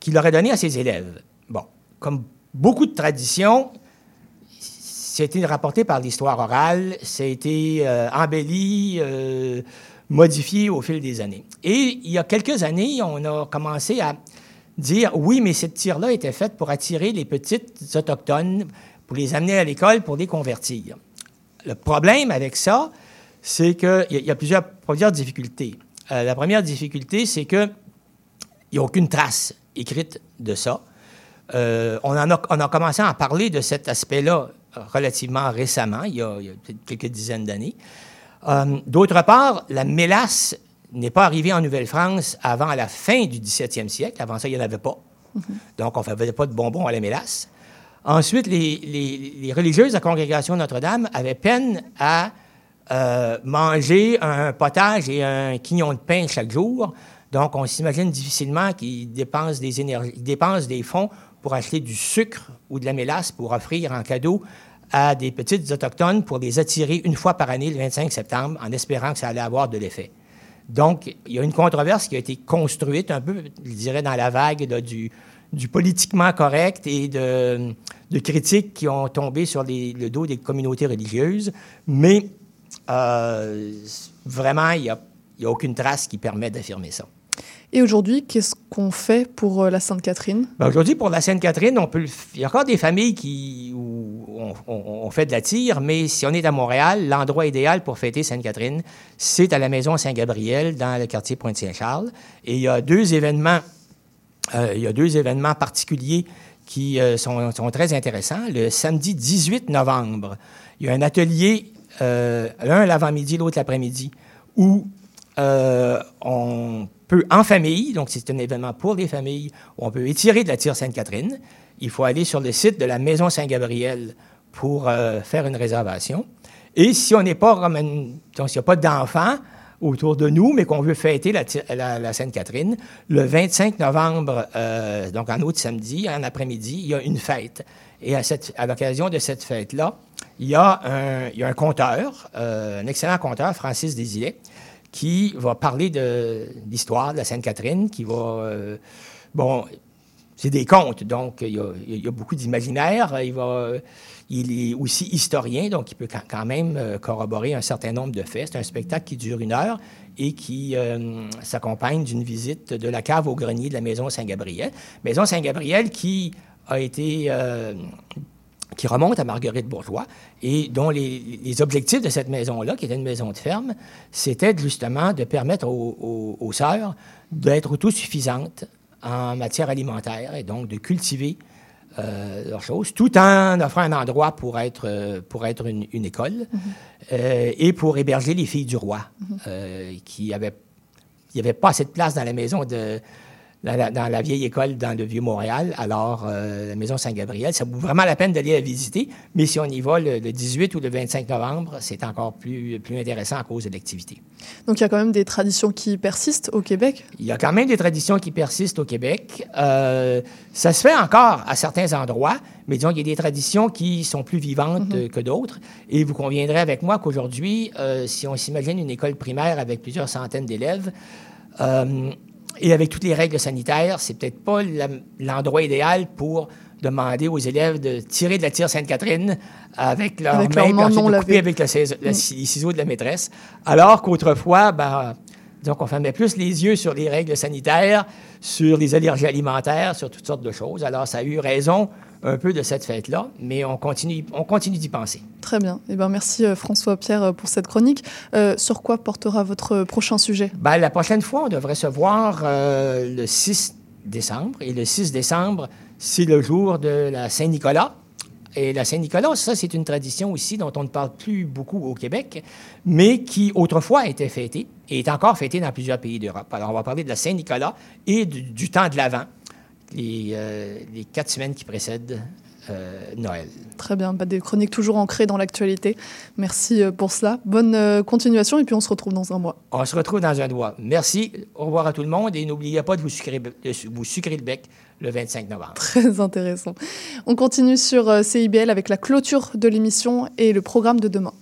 qui l'aurait donné à ses élèves. Bon, comme beaucoup de traditions, c'était rapporté par l'histoire orale, ça a été embelli, euh, modifié au fil des années. Et il y a quelques années, on a commencé à dire oui, mais cette tire-là était faite pour attirer les petites autochtones, pour les amener à l'école, pour les convertir. Le problème avec ça, c'est qu'il y, y a plusieurs, plusieurs difficultés. Euh, la première difficulté, c'est qu'il n'y a aucune trace écrite de ça. Euh, on, en a, on a commencé à en parler de cet aspect-là euh, relativement récemment, il y a, il y a quelques dizaines d'années. Euh, D'autre part, la mélasse n'est pas arrivée en Nouvelle-France avant la fin du 17e siècle. Avant ça, il n'y en avait pas. Donc, on ne faisait pas de bonbons à la mélasse. Ensuite, les, les- les religieuses de la congrégation Notre-Dame avaient peine à euh, manger un potage et un quignon de pain chaque jour. Donc, on s'imagine difficilement qu'ils dépensent des, fonds pour acheter du sucre ou de la mélasse pour offrir en cadeau à des petites autochtones pour les attirer une fois par année, le 25 septembre, en espérant que ça allait avoir de l'effet. Donc, il y a une controverse qui a été construite un peu, je dirais, dans la vague du, politiquement correct et de, critiques qui ont tombé sur le dos des communautés religieuses. Mais euh, vraiment, il n'y a, a aucune trace qui permet d'affirmer ça. Et aujourd'hui, qu'est-ce qu'on fait pour euh, la Sainte-Catherine? Ben, Aujourd'hui, pour la Sainte-Catherine, on peut il y a encore des familles qui où on, fait de la tire, mais si on est à Montréal, l'endroit idéal pour fêter Sainte-Catherine, c'est à la maison Saint-Gabriel, dans le quartier Pointe-Saint-Charles. Et il y a deux événements, euh, il y a deux événements particuliers qui euh, sont, sont très intéressants. Le samedi 18 novembre, il y a un atelier, l'un l'avant-midi, l'autre l'après-midi, où euh, on peut, en famille, donc c'est un événement pour les familles, on peut étirer de la tire Sainte-Catherine. Il faut aller sur le site de la Maison Saint-Gabriel pour euh, faire une réservation. Et si on n'est pas donc s'il n'y a pas d'enfants autour de nous, mais qu'on veut fêter la, la Sainte-Catherine, le 25 novembre, euh, donc en autre samedi, en après-midi, il y a une fête. Et à, l'occasion de cette fête-là, il y a un, a un excellent conteur, Francis Desilets, qui va parler de l'histoire de la Sainte-Catherine, qui va... euh, bon, c'est des contes, donc il y a, beaucoup d'imaginaire. Il, est aussi historien, donc il peut quand- même euh, corroborer un certain nombre de faits. C'est un spectacle qui dure une heure et qui euh, s'accompagne d'une visite de la cave au grenier de la Maison Saint-Gabriel. Maison Saint-Gabriel qui a été... qui remonte à Marguerite Bourgeois et dont les, les objectifs de cette maison-là, qui était une maison de ferme, c'était justement de permettre aux, aux- aux sœurs d'être autosuffisantes en matière alimentaire et donc de cultiver euh, leurs choses, tout en offrant un endroit pour être, euh, pour être une, une école euh, et pour héberger les filles du roi, euh, qui avaient il n'y avait pas assez de place dans la maison de. Dans la, dans la vieille école dans le Vieux-Montréal, alors euh, la maison Saint-Gabriel, ça vaut vraiment la peine d'aller la visiter, mais si on y va le, le 18 ou le 25 novembre, c'est encore plus, plus intéressant à cause de l'activité. Donc il y a quand même des traditions qui persistent au Québec? Il y a quand même des traditions qui persistent au Québec. Euh, ça se fait encore à certains endroits, mais disons qu'il y a des traditions qui sont plus vivantes euh, que d'autres. Et vous conviendrez avec moi qu'aujourd'hui, euh, si on s'imagine une école primaire avec plusieurs centaines d'élèves, et avec toutes les règles sanitaires, c'est peut-être pas l'endroit idéal pour demander aux élèves de tirer de la tire Sainte-Catherine avec leurs Avec mains, de couper avec le ciseau- le Mm. ci- les ciseaux de la maîtresse. Alors qu'autrefois, ben, donc on fermait plus les yeux sur les règles sanitaires, sur les allergies alimentaires, sur toutes sortes de choses. Alors ça a eu raison un peu de cette fête-là, mais on continue, on continue d'y penser. Très bien. Eh ben, merci euh, François-Pierre euh, pour cette chronique. Euh, sur quoi portera votre prochain sujet? Ben, la prochaine fois, on devrait se voir euh, le 6 décembre. Et le 6 décembre, c'est le jour de la Saint-Nicolas. Et la Saint-Nicolas, ça, c'est une tradition aussi dont on ne parle plus beaucoup au Québec, mais qui autrefois était fêtée et est encore fêtée dans plusieurs pays d'Europe. Alors, on va parler de la Saint-Nicolas et du, du temps de l'Avent, les, euh, les quatre semaines qui précèdent euh, Noël. Très bien. Bah, des chroniques toujours ancrées dans l'actualité. Merci euh, pour cela. Bonne euh, continuation et puis on se retrouve dans un mois. On se retrouve dans un doigt. Merci, au revoir à tout le monde et n'oubliez pas de vous sucrer, de vous sucrer le bec le 25 novembre. Très intéressant. On continue sur CIBL avec la clôture de l'émission et le programme de demain.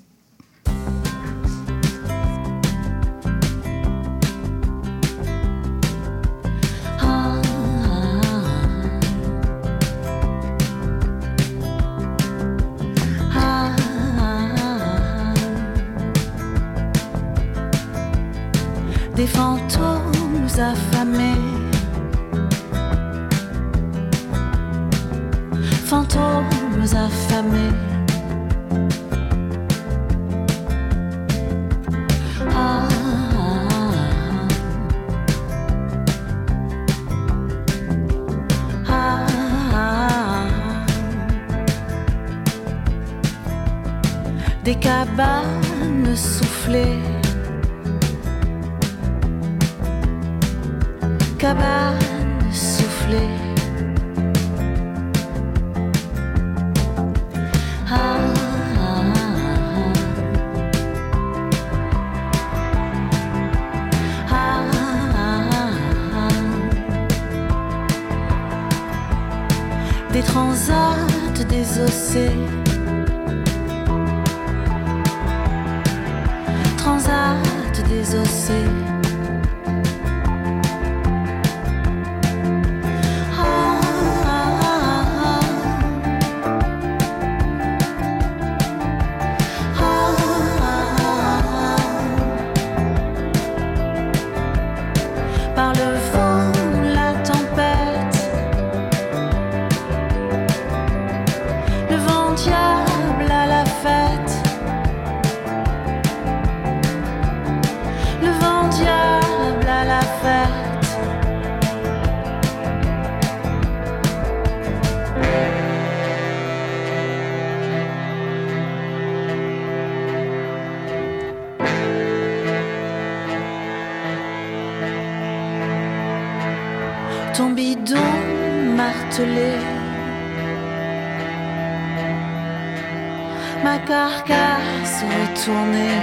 tourner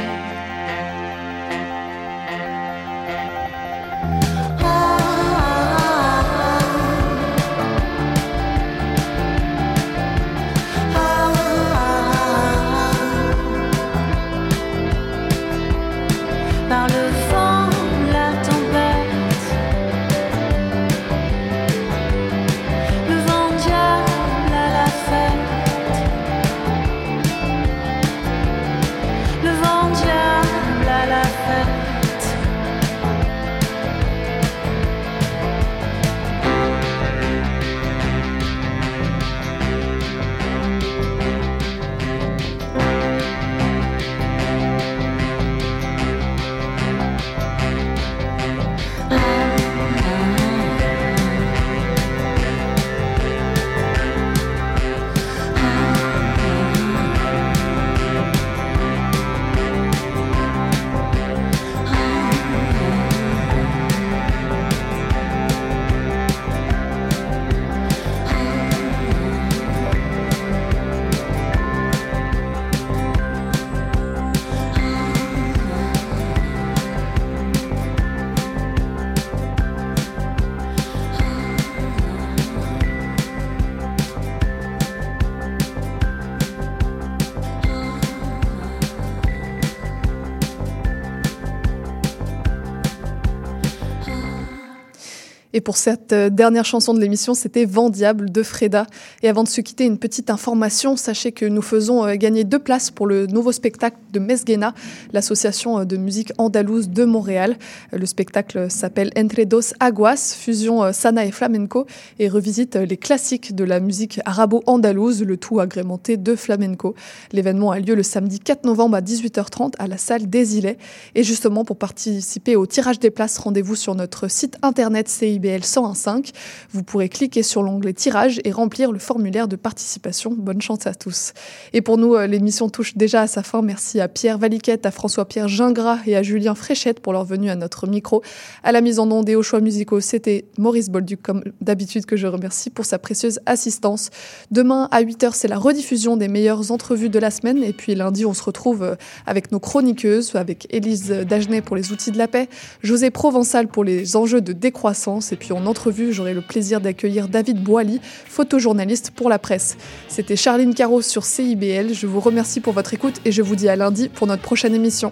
pour cette euh, dernière chanson de l'émission, c'était Vent Diable de Freda. Et avant de se quitter, une petite information. Sachez que nous faisons euh, gagner deux places pour le nouveau spectacle de Mesguena, l'association euh, de musique andalouse de Montréal. Le spectacle s'appelle Entre dos Aguas, fusion sana et flamenco, et revisite les classiques de la musique arabo-andalouse, le tout agrémenté de flamenco. L'événement a lieu le samedi 4 novembre à 18h30 à la salle des Îlets. Et justement, pour participer au tirage des places, rendez-vous sur notre site internet CIBL 1015. Vous pourrez cliquer sur l'onglet tirage et remplir le formulaire de participation. Bonne chance à tous. Et pour nous, euh, l'émission touche déjà à sa fin. Merci à Pierre Valiquette, à François-Pierre Gingras et à Julien Fréchette pour leur venue à notre micro. À la mise en onde et aux choix musicaux, c'était Maurice Bolduc, comme d'habitude, que je remercie pour sa précieuse assistance. Demain, à 8h, c'est la rediffusion des meilleures entrevues de la semaine. Et puis lundi, on se retrouve euh, avec nos chroniqueuses, avec Élise Dagenet pour les outils de la paix, José Provençal pour les enjeux de décroissance. En entrevue, j'aurai le plaisir d'accueillir David Boily, photojournaliste pour la presse. C'était Charline Caro sur CIBL. Je vous remercie pour votre écoute et je vous dis à lundi pour notre prochaine émission.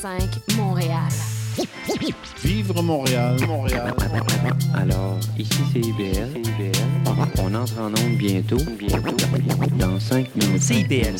CIBL 101.5 Montréal. Vivre Montréal, Montréal. Alors, ici c'est IBL. On entre en onde bientôt. Bientôt. Dans 5 minutes. CIBL